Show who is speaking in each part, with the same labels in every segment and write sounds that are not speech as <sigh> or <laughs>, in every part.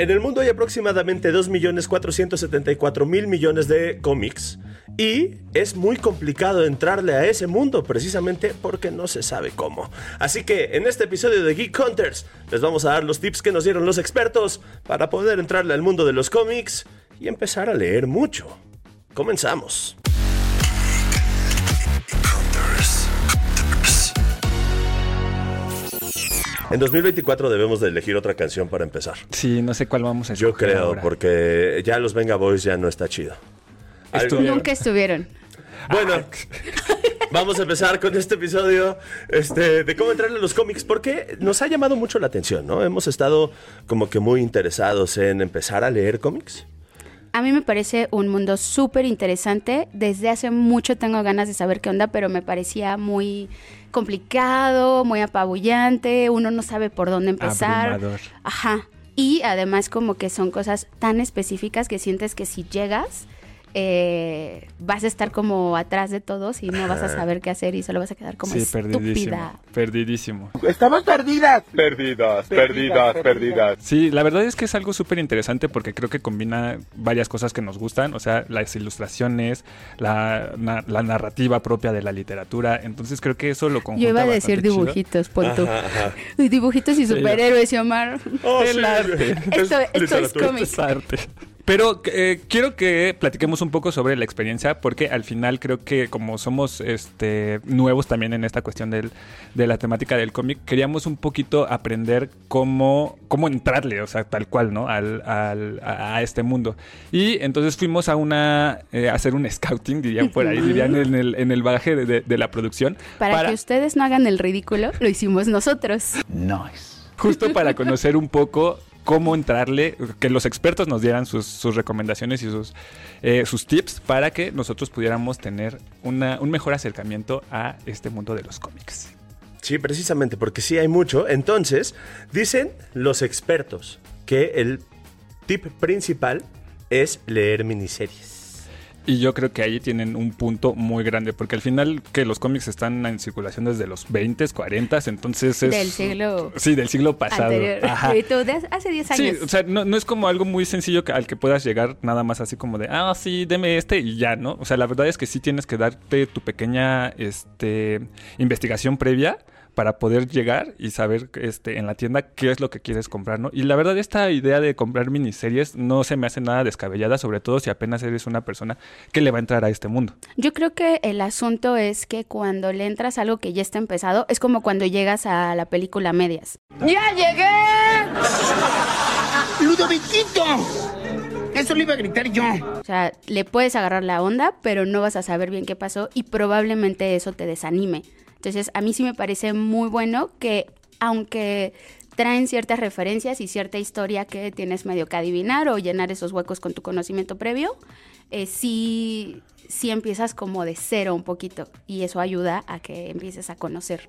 Speaker 1: En el mundo hay aproximadamente 2.474.000 millones de cómics y es muy complicado entrarle a ese mundo precisamente porque no se sabe cómo. Así que en este episodio de Geek Hunters les vamos a dar los tips que nos dieron los expertos para poder entrarle al mundo de los cómics y empezar a leer mucho. Comenzamos. En 2024 debemos de elegir otra canción para empezar.
Speaker 2: Sí, no sé cuál vamos a
Speaker 1: Yo
Speaker 2: escoger
Speaker 1: creo,
Speaker 2: ahora.
Speaker 1: porque ya los Venga Boys ya no está chido. Algo-
Speaker 3: Nunca estuvieron.
Speaker 1: Bueno, vamos a empezar con este episodio este, de cómo entrarle a los cómics, porque nos ha llamado mucho la atención, ¿no? Hemos estado como que muy interesados en empezar a leer cómics.
Speaker 3: A mí me parece un mundo súper interesante. Desde hace mucho tengo ganas de saber qué onda, pero me parecía muy complicado, muy apabullante. Uno no sabe por dónde empezar.
Speaker 2: Abrumador.
Speaker 3: Ajá. Y además como que son cosas tan específicas que sientes que si llegas eh, vas a estar como atrás de todos y no vas a saber qué hacer y solo vas a quedar como
Speaker 2: Sí,
Speaker 3: estúpida.
Speaker 2: Perdidísimo.
Speaker 4: Estamos perdidas.
Speaker 5: Perdidas, perdidas, perdidas.
Speaker 2: Sí, la verdad es que es algo súper interesante porque creo que combina varias cosas que nos gustan, o sea, las ilustraciones, la, na- la narrativa propia de la literatura, entonces creo que eso lo conjunta
Speaker 3: Yo iba a decir dibujitos,
Speaker 1: ajá.
Speaker 3: Uy, Dibujitos y superhéroes, y Omar.
Speaker 1: Oh,
Speaker 2: El
Speaker 1: sí.
Speaker 2: arte.
Speaker 3: Esto, esto es cómic.
Speaker 2: Es arte. Pero eh, quiero que platiquemos un poco sobre la experiencia, porque al final creo que como somos este, nuevos también en esta cuestión del- de la temática del cómic, queríamos un poquito aprender cómo, cómo entrarle, o sea, tal cual, ¿no? Al, al- a, este mundo. Y entonces fuimos a una, eh, a hacer un scouting, dirían por ahí, dirían en el, en el bagaje de, de- de la producción.
Speaker 3: Para, que ustedes no hagan el ridículo, lo hicimos nosotros.
Speaker 4: Nice.
Speaker 2: justo para conocer un poco cómo entrarle, que los expertos nos dieran sus, recomendaciones y sus, eh, sus tips para que nosotros pudiéramos tener una- un mejor acercamiento a este mundo de los cómics.
Speaker 1: Sí, precisamente, porque sí hay mucho. Entonces, dicen los expertos que el tip principal es leer miniseries.
Speaker 2: Y yo creo que ahí tienen un punto muy grande, porque al final que los cómics están en circulación desde los 20, 40, entonces es...
Speaker 3: Del siglo
Speaker 2: Sí, del siglo pasado. Ajá.
Speaker 3: De hace 10
Speaker 2: Sí,
Speaker 3: años.
Speaker 2: o sea, no, no es como algo muy sencillo al que puedas llegar nada más así como de, ah, sí, deme este y ya, ¿no? O sea, la verdad es que sí tienes que darte tu pequeña este, investigación previa para poder llegar y saber este, en la tienda qué es lo que quieres comprar, ¿no? Y la verdad esta idea de comprar miniseries no se me hace nada descabellada, sobre todo si apenas eres una persona que le va a entrar a este mundo.
Speaker 3: Yo creo que el asunto es que cuando le entras a algo que ya está empezado, es como cuando llegas a la película medias.
Speaker 4: ¡Ya llegué! ¡Ludoviquito! Eso lo iba a gritar yo.
Speaker 3: O sea, le puedes agarrar la onda, pero no vas a saber bien qué pasó y probablemente eso te desanime. Entonces, a mí sí me parece muy bueno que, aunque traen ciertas referencias y cierta historia que tienes medio que adivinar o llenar esos huecos con tu conocimiento previo, eh, sí, sí empiezas como de cero un poquito y eso ayuda a que empieces a conocer.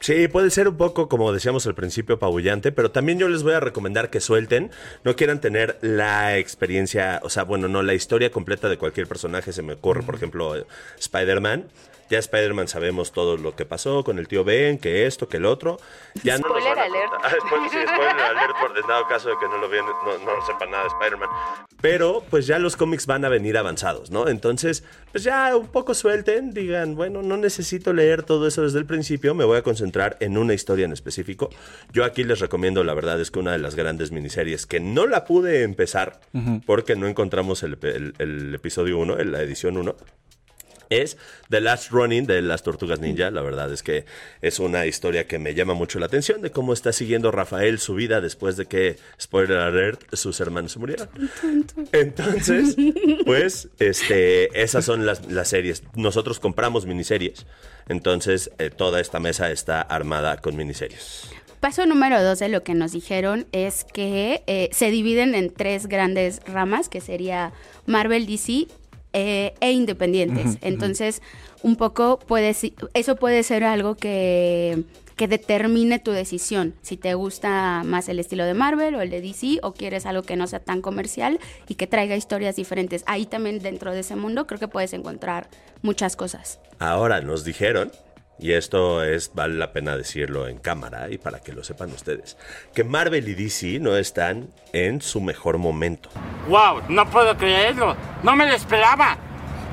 Speaker 1: Sí, puede ser un poco, como decíamos al principio, apabullante, pero también yo les voy a recomendar que suelten, no quieran tener la experiencia, o sea, bueno, no la historia completa de cualquier personaje, se me ocurre, por ejemplo, Spider-Man. Ya Spider-Man sabemos todo lo que pasó con el tío Ben, que esto, que el otro. Ya no nos
Speaker 3: Spoiler
Speaker 1: van a
Speaker 3: alert. <laughs>
Speaker 1: Ah, spoiler- sí, spoiler alert por dado caso de que no lo vean, no, no sepan nada de Spider-Man. Pero pues ya los cómics van a venir avanzados, ¿no? Entonces, pues ya un poco suelten, digan, bueno, no necesito leer todo eso desde el principio, me voy a concentrar en una historia en específico. Yo aquí les recomiendo, la verdad es que una de las grandes miniseries que no la pude empezar porque no encontramos el, el- el episodio 1, la edición 1 es The Last Running de las Tortugas Ninja. La verdad es que es una historia que me llama mucho la atención de cómo está siguiendo Rafael su vida después de que, spoiler alert, sus hermanos se murieron. Entonces, <laughs> pues, este, esas son las, las series. Nosotros compramos miniseries. Entonces, eh, toda esta mesa está armada con miniseries.
Speaker 3: Paso número dos de lo que nos dijeron es que eh, se dividen en tres grandes ramas, que sería Marvel, DC eh, e independientes. Entonces, un poco puede, eso puede ser algo que, que determine tu decisión. Si te gusta más el estilo de Marvel o el de DC o quieres algo que no sea tan comercial y que traiga historias diferentes. Ahí también dentro de ese mundo creo que puedes encontrar muchas cosas.
Speaker 1: Ahora nos dijeron y esto es, vale la pena decirlo en cámara y para que lo sepan ustedes, que Marvel y DC no están en su mejor momento.
Speaker 4: ¡Wow! No puedo creerlo. No me lo esperaba.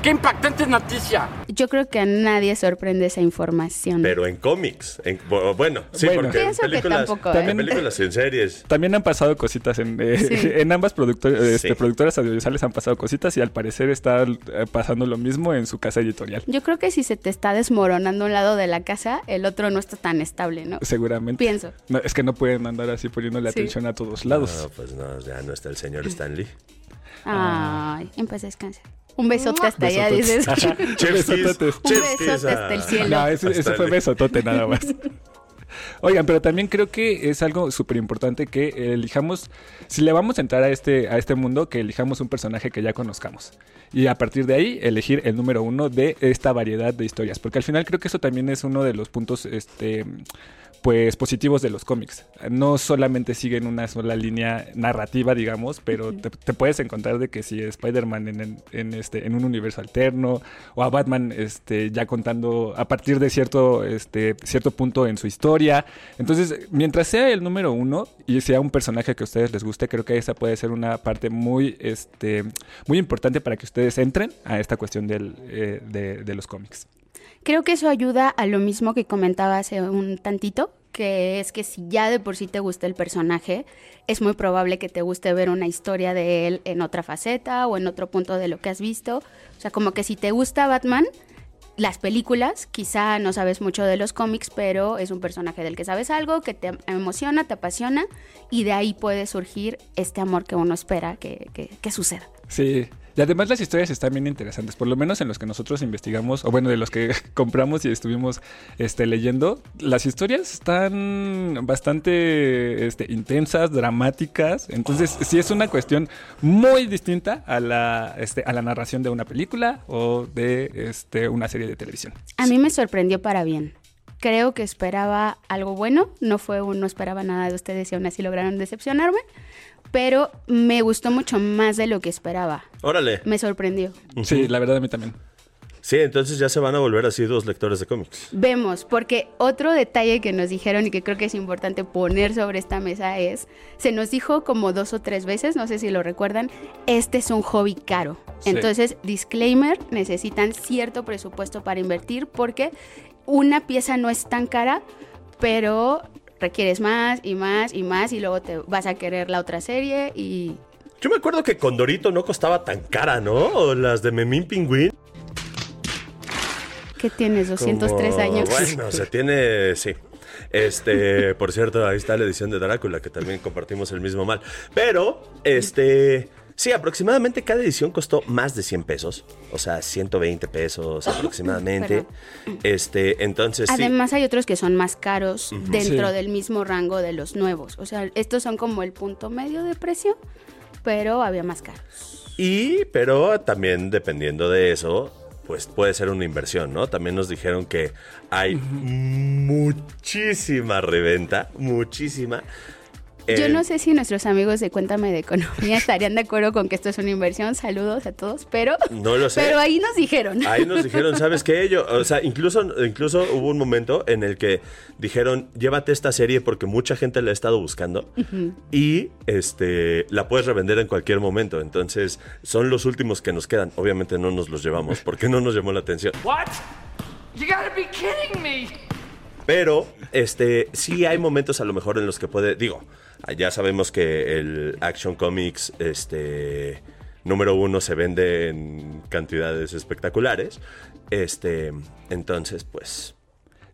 Speaker 4: ¡Qué impactante noticia!
Speaker 3: Yo creo que a nadie sorprende esa información.
Speaker 1: Pero en cómics, en- bu- bueno, sí,
Speaker 2: Bueno.
Speaker 1: porque en películas,
Speaker 3: tampoco,
Speaker 1: en
Speaker 3: ¿eh?
Speaker 1: películas y en series.
Speaker 2: También han pasado cositas en, eh,
Speaker 3: Sí. <laughs>
Speaker 2: en ambas productor- este,
Speaker 1: Sí.
Speaker 2: productoras audiovisuales han pasado cositas y al parecer está eh, pasando lo mismo en su casa editorial.
Speaker 3: Yo creo que si se te está desmoronando un lado de la casa, el otro no está tan estable, ¿no?
Speaker 2: Seguramente.
Speaker 3: Pienso.
Speaker 2: No, es que no pueden andar así poniéndole
Speaker 3: Sí.
Speaker 2: atención a todos lados.
Speaker 1: No, pues no, ya no está el señor Stanley.
Speaker 3: Ay, en paz descanse. Un besote hasta allá, dices. Un besote hasta el cielo.
Speaker 2: No, ese, ese fue besotote nada más. <laughs> Oigan, pero también creo que es algo súper importante que elijamos, si le vamos a entrar a este, a este mundo, que elijamos un personaje que ya conozcamos. Y a partir de ahí, elegir el número uno de esta variedad de historias. Porque al final creo que eso también es uno de los puntos este, pues, positivos de los cómics. No solamente siguen una sola línea narrativa, digamos, pero te, te puedes encontrar de que si Spider-Man en, en- en este, en un universo alterno, o a Batman este, ya contando a partir de cierto, este, cierto punto en su historia. Entonces, mientras sea el número uno y sea un personaje que a ustedes les guste, creo que esa puede ser una parte muy, este, muy importante para que ustedes entren a esta cuestión eh, de, de los cómics.
Speaker 3: Creo que eso ayuda a lo mismo que comentaba hace un tantito, que es que si ya de por sí te gusta el personaje, es muy probable que te guste ver una historia de él en otra faceta o en otro punto de lo que has visto. O sea, como que si te gusta Batman, las películas, quizá no sabes mucho de los cómics, pero es un personaje del que sabes algo, que te emociona, te apasiona, y de ahí puede surgir este amor que uno espera que, que- que suceda.
Speaker 2: Sí. Y además las historias están bien interesantes, por lo menos en los que nosotros investigamos, o bueno, de los que <laughs> compramos y estuvimos este, leyendo, las historias están bastante este, intensas, dramáticas, entonces sí es una cuestión muy distinta a la, este, a la narración de una película o de este, una serie de televisión.
Speaker 3: A mí me sorprendió para bien. Creo que esperaba algo bueno, no fue no esperaba nada de ustedes y aún así lograron decepcionarme, pero me gustó mucho más de lo que esperaba.
Speaker 1: Órale.
Speaker 3: Me sorprendió.
Speaker 2: Sí, la verdad a mí también.
Speaker 1: Sí, entonces ya se van a volver así dos lectores de cómics.
Speaker 3: Vemos, porque otro detalle que nos dijeron y que creo que es importante poner sobre esta mesa es, se nos dijo como dos o tres veces, no sé si lo recuerdan, este es un hobby caro.
Speaker 2: Sí.
Speaker 3: Entonces, disclaimer, necesitan cierto presupuesto para invertir porque una pieza no es tan cara, pero requieres más y más y más y luego te vas a querer la otra serie y
Speaker 1: Yo me acuerdo que Condorito no costaba tan cara, ¿no? O las de Memín Pingüín.
Speaker 3: ¿qué tienes? 203
Speaker 1: Como-
Speaker 3: años.
Speaker 1: Bueno, se tiene, sí. Este, por cierto, ahí está la edición de Drácula, que también compartimos el mismo mal. Pero, este, sí, aproximadamente cada edición costó más de 100 pesos. O sea, 120 pesos aproximadamente. Este, entonces sí.
Speaker 3: Además hay otros que son más caros dentro
Speaker 2: Sí.
Speaker 3: del mismo rango de los nuevos. O sea, estos son como el punto medio de precio, pero había más caros.
Speaker 1: Y, pero también dependiendo de eso, pues puede ser una inversión, ¿no? También nos dijeron que hay muchísima reventa, muchísima.
Speaker 3: Yo
Speaker 1: En-
Speaker 3: no sé si nuestros amigos de Cuéntame de Economía estarían de acuerdo con que esto es una inversión. Saludos a todos, pero,
Speaker 1: No lo sé.
Speaker 3: pero ahí nos dijeron.
Speaker 1: Ahí nos <laughs> dijeron, ¿sabes qué? Yo, o sea, incluso, incluso hubo un momento en el que dijeron, llévate esta serie porque mucha gente la ha estado buscando y este la puedes revender en cualquier momento. Entonces, son los últimos que nos quedan. Obviamente no nos los llevamos <laughs> porque no nos llamó la atención.
Speaker 4: What? You gotta be kidding me!
Speaker 1: Pero, este, sí hay momentos a lo mejor en los que puede, digo, ya sabemos que el Action Comics, este, número uno se vende en cantidades espectaculares. Este, entonces, pues,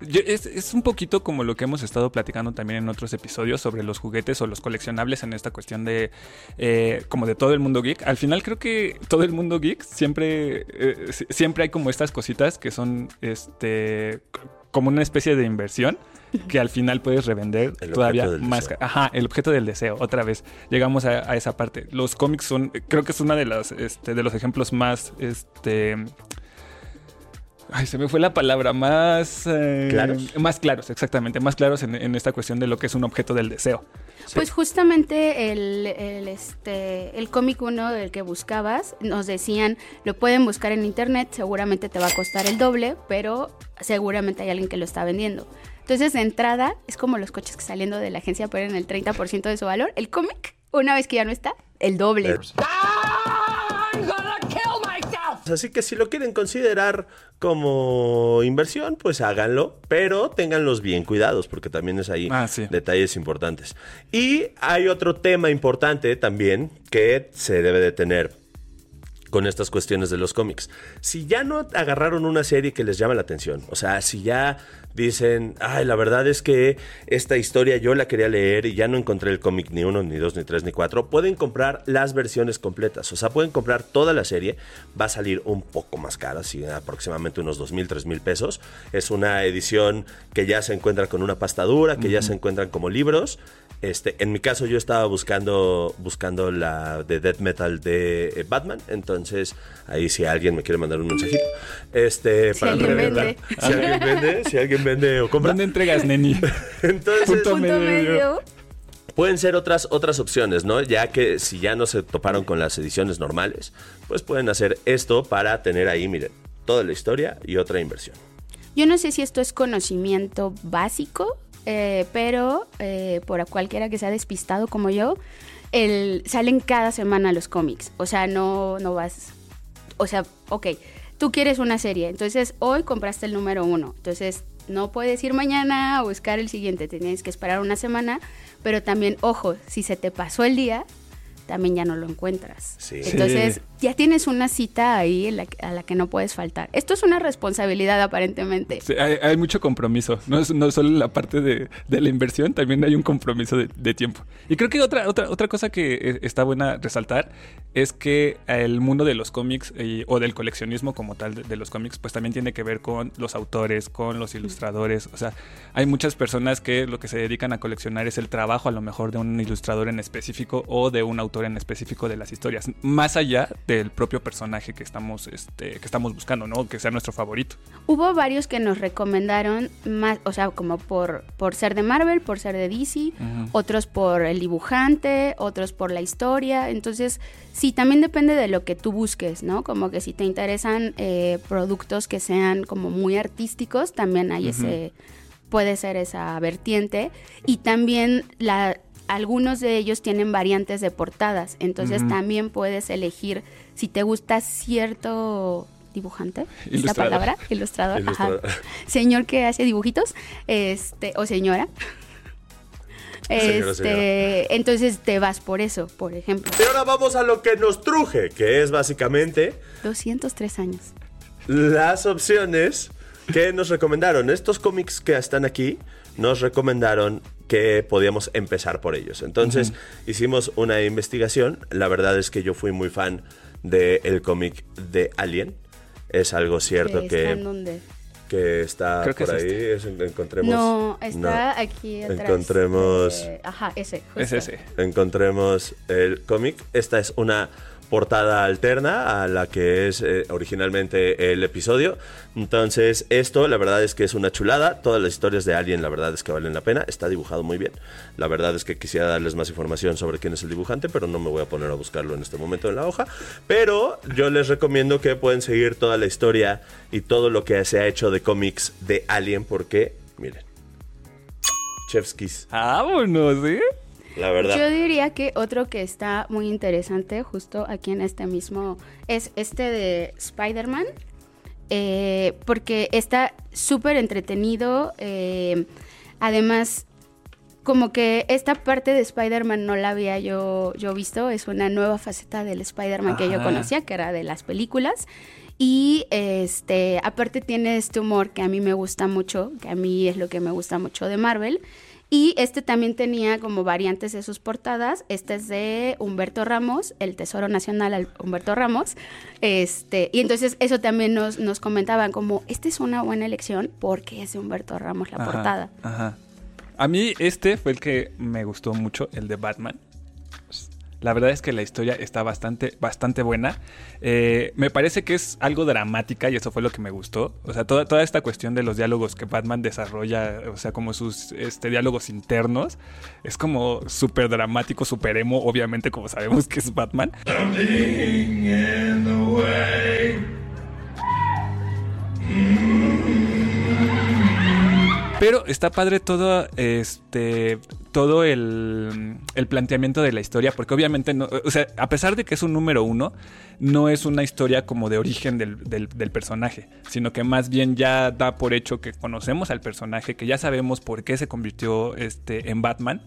Speaker 2: es, es un poquito como lo que hemos estado platicando también en otros episodios sobre los juguetes o los coleccionables en esta cuestión de eh, como de todo el mundo geek. Al final creo que todo el mundo geek siempre eh, si- siempre hay como estas cositas que son este como una especie de inversión que al final puedes revender
Speaker 1: El
Speaker 2: todavía más. Ajá, el objeto del deseo. Otra vez llegamos a, a esa parte. Los cómics son, creo que es una de las este, de los ejemplos más este Ay, se me fue la palabra. Más... eh,
Speaker 1: ¿Claros?
Speaker 2: Más claros, exactamente. Más claros en, en esta cuestión de lo que es un objeto del deseo.
Speaker 3: Pues justamente el, el, este, el cómic uno del que buscabas, nos decían, lo pueden buscar en internet, seguramente te va a costar el doble, pero seguramente hay alguien que lo está vendiendo. Entonces, de entrada, es como los coches que saliendo de la agencia pierden el 30% de su valor. El cómic, una vez que ya no está, el doble.
Speaker 1: Así que si lo quieren considerar como inversión, pues háganlo, pero ténganlos bien cuidados, porque también es ahí
Speaker 2: Ah, sí.
Speaker 1: detalles importantes. Y hay otro tema importante también que se debe de tener con estas cuestiones de los cómics. Si ya no agarraron una serie que les llama la atención, o sea, si ya dicen, ay, la verdad es que esta historia yo la quería leer y ya no encontré el cómic ni uno, ni dos, ni tres, ni cuatro, pueden comprar las versiones completas, o sea, pueden comprar toda la serie, va a salir un poco más cara, así aproximadamente unos dos mil, tres mil pesos. Es una edición que ya se encuentra con una pastadura, que ya se encuentran como libros. Este, en mi caso yo estaba buscando, buscando la de Death Metal de eh, Batman, entonces ahí si alguien me quiere mandar un mensajito, este,
Speaker 3: Si
Speaker 1: para
Speaker 3: alguien vende.
Speaker 1: si alguien vende, si alguien vende o compra,
Speaker 2: ¿Dónde entregas, neni? <laughs>
Speaker 1: entonces
Speaker 2: Punto
Speaker 3: Punto
Speaker 2: medio.
Speaker 3: medio.
Speaker 1: pueden ser otras otras opciones, ¿no? Ya que si ya no se toparon con las ediciones normales, pues pueden hacer esto para tener ahí, miren, toda la historia y otra inversión.
Speaker 3: Yo no sé si esto es conocimiento básico, eh, pero eh, por cualquiera que sea despistado como yo, el, salen cada semana los cómics. O sea, no, no vas. O sea, ok, tú quieres una serie, entonces hoy compraste el número uno. Entonces no puedes ir mañana a buscar el siguiente, tienes que esperar una semana. Pero también, ojo, si se te pasó el día, también ya no lo encuentras.
Speaker 1: Sí.
Speaker 3: Entonces,
Speaker 2: Sí.
Speaker 3: Ya tienes una cita ahí en la que- a la que no puedes faltar. Esto es una responsabilidad aparentemente.
Speaker 2: Sí, hay, hay mucho compromiso. No es no solo la parte de, de la inversión, también hay un compromiso de, de tiempo. Y creo que otra, otra, otra cosa que eh, está buena resaltar es que el mundo de los cómics y- o del coleccionismo como tal de, de los cómics, pues también tiene que ver con los autores, con los ilustradores. O sea, hay muchas personas que lo que se dedican a coleccionar es el trabajo a lo mejor de un ilustrador en específico o de un autor en específico de las historias, más allá del propio personaje que estamos, este, que estamos buscando, ¿no? Que sea nuestro favorito.
Speaker 3: Hubo varios que nos recomendaron más, o sea, como por, por ser de Marvel, por ser de DC, otros por el dibujante, otros por la historia. Entonces, sí, también depende de lo que tú busques, ¿no? Como que si te interesan eh, productos que sean como muy artísticos, también hay ese, puede ser esa vertiente. Y también la, algunos de ellos tienen variantes de portadas, entonces también puedes elegir si te gusta cierto dibujante,
Speaker 2: Ilustrador.
Speaker 3: palabra, ilustrador, ajá. Señor que hace dibujitos, este, o <laughs> señora.
Speaker 1: Señora,
Speaker 3: Este, entonces te vas por eso, por ejemplo.
Speaker 1: Y ahora vamos a lo que nos truje, que es básicamente
Speaker 3: 203 años.
Speaker 1: las opciones que nos recomendaron. Estos cómics que están aquí nos recomendaron que podíamos empezar por ellos. Entonces hicimos una investigación. La verdad es que yo fui muy fan del cómic de Alien. Es algo cierto
Speaker 3: Que
Speaker 1: que,
Speaker 3: está en donde-
Speaker 1: que está
Speaker 2: Creo que
Speaker 1: por
Speaker 2: es
Speaker 1: ahí. Es- encontremos.
Speaker 3: No, está
Speaker 1: no.
Speaker 3: aquí atrás.
Speaker 1: Encontremos-
Speaker 3: Eh, ajá, ese.
Speaker 2: Es
Speaker 3: justo.
Speaker 2: ese.
Speaker 1: encontremos el cómic. Esta es una portada alterna a la que es eh, originalmente el episodio. Entonces, esto la verdad es que es una chulada. Todas las historias de Alien, la verdad es que valen la pena. Está dibujado muy bien. La verdad es que quisiera darles más información sobre quién es el dibujante, pero no me voy a poner a buscarlo en este momento en la hoja. Pero yo les recomiendo que pueden seguir toda la historia y todo lo que se ha hecho de cómics de Alien, porque, miren, Chefskis,
Speaker 2: Vámonos, ¿eh?
Speaker 1: La verdad.
Speaker 3: Yo diría que otro que está muy interesante, justo aquí en este mismo, es este de Spider-Man. eh, porque está súper entretenido. eh, además, como que esta parte de Spider-Man no la había yo, yo visto. Es una nueva faceta del Spider-Man que yo conocía, que era de las películas. Y este, aparte tiene este humor que a mí me gusta mucho, que a mí es lo que me gusta mucho de Marvel. Y este también tenía como variantes de sus portadas. Este es de Humberto Ramos, el Tesoro Nacional al- Humberto Ramos. Este, y entonces eso también nos, nos comentaban como, esta es una buena elección porque es de Humberto Ramos la
Speaker 2: Ajá,
Speaker 3: portada.
Speaker 2: Ajá. A mí este fue el que me gustó mucho, el de Batman. La verdad es que la historia está bastante, bastante buena. Eh, me parece que es algo dramática y eso fue lo que me gustó. O sea, toda, toda esta cuestión de los diálogos que Batman desarrolla, o sea, como sus este, diálogos internos, es como súper dramático, súper emo, obviamente, como sabemos que es Batman. Pero está padre todo este todo el, el, planteamiento de la historia, porque obviamente no, o sea, a pesar de que es un número uno, no es una historia como de origen del, del, del, personaje, sino que más bien ya da por hecho que conocemos al personaje, que ya sabemos por qué se convirtió este, en Batman.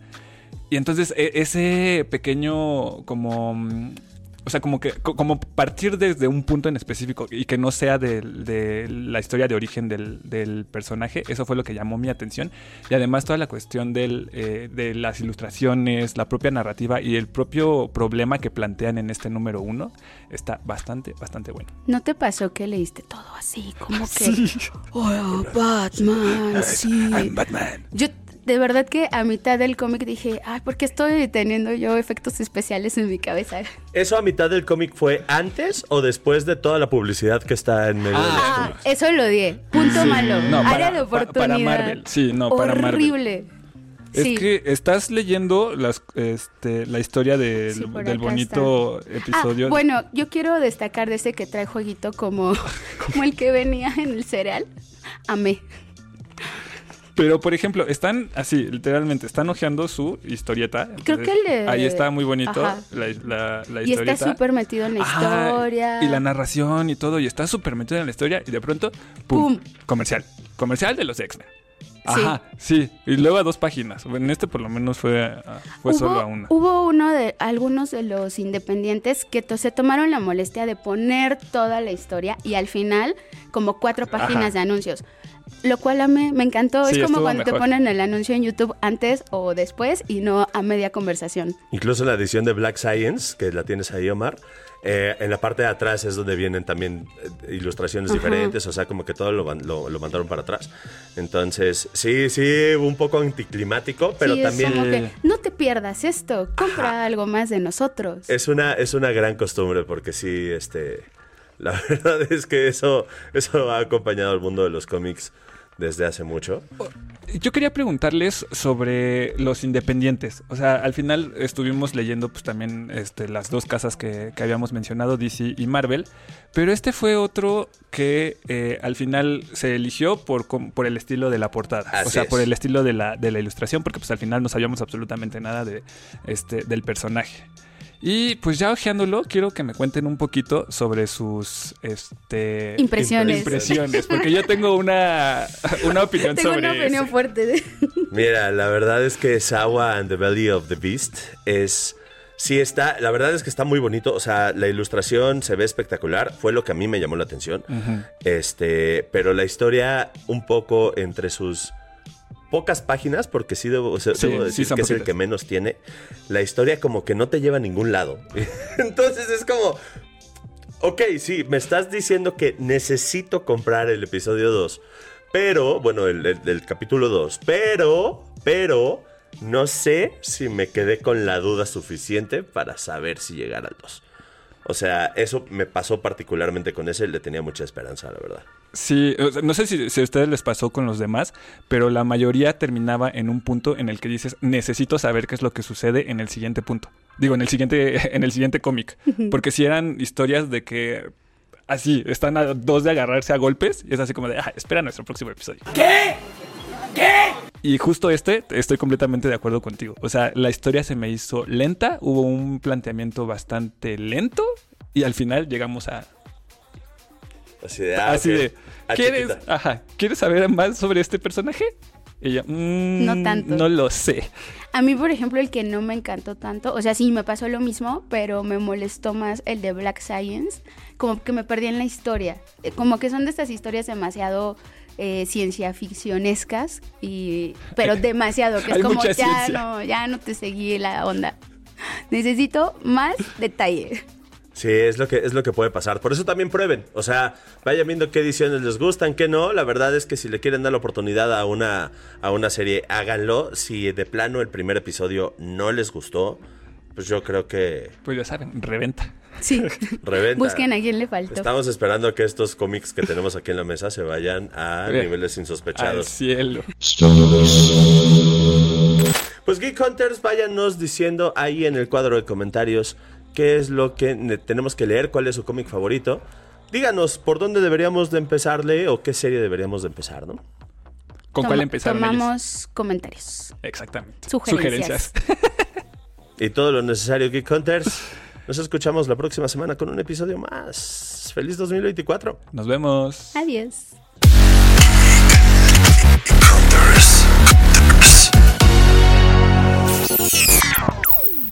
Speaker 2: Y entonces e, ese pequeño como o sea, como que como partir desde un punto en específico y que no sea de, de la historia de origen del, del, personaje, eso fue lo que llamó mi atención. Y además toda la cuestión del, eh, de las ilustraciones, la propia narrativa y el propio problema que plantean en este número uno está bastante, bastante bueno.
Speaker 3: ¿No te pasó que leíste todo así? Como que... <laughs> Sí. Oh, Batman, <laughs> sí.
Speaker 2: I'm Batman.
Speaker 3: Yo de verdad que a mitad del cómic dije, ay, ¿por qué estoy teniendo yo efectos especiales en mi cabeza?
Speaker 1: ¿Eso a mitad del cómic fue antes o después de toda la publicidad que está en medio
Speaker 3: ah, de Eso lo odié. Punto sí. malo.
Speaker 2: No,
Speaker 3: Área
Speaker 2: para,
Speaker 3: de oportunidad.
Speaker 2: Para Marvel. Sí, no, para Marvel.
Speaker 3: Horrible.
Speaker 2: Es
Speaker 3: sí.
Speaker 2: que estás leyendo las, este, la historia del,
Speaker 3: Sí,
Speaker 2: del bonito
Speaker 3: está.
Speaker 2: episodio.
Speaker 3: Ah, bueno, yo quiero destacar de ese que trae jueguito como, <laughs> como el que venía en el cereal. Amé.
Speaker 2: Pero, por ejemplo, están así, literalmente, están hojeando su historieta.
Speaker 3: Creo que el de-
Speaker 2: Ahí está muy bonito
Speaker 3: Ajá.
Speaker 2: la, la, la
Speaker 3: Y
Speaker 2: historieta.
Speaker 3: está súper metido en la
Speaker 2: Ajá,
Speaker 3: historia.
Speaker 2: Y la narración y todo, y está súper metido en la historia, y de pronto, ¡pum!
Speaker 3: ¡Pum!
Speaker 2: Comercial. Comercial de los X-Men. Ajá, sí. Y luego a dos páginas. En este por lo menos fue, a- fue
Speaker 3: hubo,
Speaker 2: solo a una.
Speaker 3: hubo uno de algunos de los independientes que to- se tomaron la molestia de poner toda la historia y al final como cuatro páginas
Speaker 2: Ajá.
Speaker 3: de anuncios. Lo cual a mí me encantó.
Speaker 2: Sí,
Speaker 3: es como cuando te ponen el anuncio en YouTube antes o después y no a media conversación.
Speaker 1: Incluso la edición de Black Science, que la tienes ahí, Omar, eh, en la parte de atrás es donde vienen también eh, ilustraciones
Speaker 3: Ajá.
Speaker 1: diferentes, o sea, como que todo lo, van- lo, lo mandaron para atrás. Entonces, sí, sí, un poco anticlimático, pero
Speaker 3: sí, es
Speaker 1: también
Speaker 3: como que no te pierdas esto, compra algo más de nosotros.
Speaker 1: es una, es una gran costumbre, porque sí, este, la <laughs> verdad es que eso, eso ha acompañado al mundo de los cómics desde hace mucho.
Speaker 2: Yo quería preguntarles sobre los independientes. O sea, al final estuvimos leyendo pues también este, las dos casas que, que habíamos mencionado, DC y Marvel. Pero este fue otro que eh, al final se eligió por, por el estilo de la portada.
Speaker 1: Así
Speaker 2: o sea,
Speaker 1: es.
Speaker 2: por el estilo de la, de la ilustración, porque pues al final no sabíamos absolutamente nada de, este, del personaje. Y pues ya ojeándolo, quiero que me cuenten un poquito sobre sus este,
Speaker 3: Impresiones.
Speaker 2: impresiones, porque yo tengo una, <laughs> una opinión
Speaker 3: Tengo
Speaker 2: sobre
Speaker 3: una opinión
Speaker 2: ese.
Speaker 3: fuerte. <laughs>
Speaker 1: Mira, la verdad es que Sawa and the Belly of the Beast es... Sí está, la verdad es que está muy bonito, o sea, la ilustración se ve espectacular, fue lo que a mí me llamó la atención. Este, pero la historia un poco entre sus pocas páginas, porque sí debo, o sea,
Speaker 2: Sí,
Speaker 1: debo
Speaker 2: sí
Speaker 1: decir que es el que menos tiene, la historia como que no te lleva a ningún lado. <laughs> Entonces es como, ok, sí, me estás diciendo que necesito comprar el episodio 2, pero, bueno, el, el- el capítulo 2, pero, pero, no sé si me quedé con la duda suficiente para saber si llegar al 2. O sea, eso me pasó particularmente con ese, le tenía mucha esperanza, la verdad.
Speaker 2: Sí, o sea, no sé si, si a ustedes les pasó con los demás, pero la mayoría terminaba en un punto en el que dices, necesito saber qué es lo que sucede en el siguiente punto. Digo, en el siguiente, <laughs> en el siguiente cómic. Porque si eran historias de que así, están a dos de agarrarse a golpes, y es así como de, ah, espera nuestro próximo episodio. ¿Qué? Y justo este, estoy completamente de acuerdo contigo. O sea, la historia se me hizo lenta, hubo un planteamiento bastante lento, y al final llegamos a,
Speaker 1: Así de, ah,
Speaker 2: Así
Speaker 1: ok.
Speaker 2: de,
Speaker 1: Ah,
Speaker 2: ¿quieres, ajá, ¿quieres saber más sobre este personaje? Y yo, "Mm,
Speaker 3: No tanto.
Speaker 2: No lo sé.
Speaker 3: A mí, por ejemplo, el que no me encantó tanto, o sea, sí me pasó lo mismo, pero me molestó más el de Black Science, como que me perdí en la historia. Eh, Como que son de estas historias demasiado eh, ciencia ficcionescas, y, pero <laughs> demasiado, que
Speaker 2: Hay
Speaker 3: es como ya
Speaker 2: ciencia.
Speaker 3: no, ya no te seguí la onda. Necesito más detalle.
Speaker 1: Sí, es lo que es lo que puede pasar. Por eso también prueben. O sea, vayan viendo qué ediciones les gustan, qué no. La verdad es que si le quieren dar la oportunidad a una, a una serie, háganlo. Si de plano el primer episodio no les gustó, pues yo creo que
Speaker 2: Pues ya saben, reventa.
Speaker 3: Sí. <laughs>
Speaker 1: reventa.
Speaker 3: Busquen a quién le faltó.
Speaker 1: Estamos esperando que estos cómics que tenemos aquí en la mesa se vayan a niveles
Speaker 2: Al
Speaker 1: insospechados.
Speaker 2: cielo.
Speaker 1: Pues Geek Hunters, váyanos diciendo ahí en el cuadro de comentarios qué es lo que ne- tenemos que leer, cuál es su cómic favorito. Díganos por dónde deberíamos de empezarle o qué serie deberíamos de empezar, ¿no?
Speaker 2: ¿Con
Speaker 3: Toma-
Speaker 2: cuál empezar? Melis?
Speaker 3: Tomamos comentarios.
Speaker 2: Exactamente.
Speaker 3: Sugerencias. <laughs>
Speaker 1: Y todo lo necesario, Geek Hunters. <laughs> Nos escuchamos la próxima semana con un episodio más. Feliz 2024.
Speaker 2: Nos vemos.
Speaker 3: Adiós.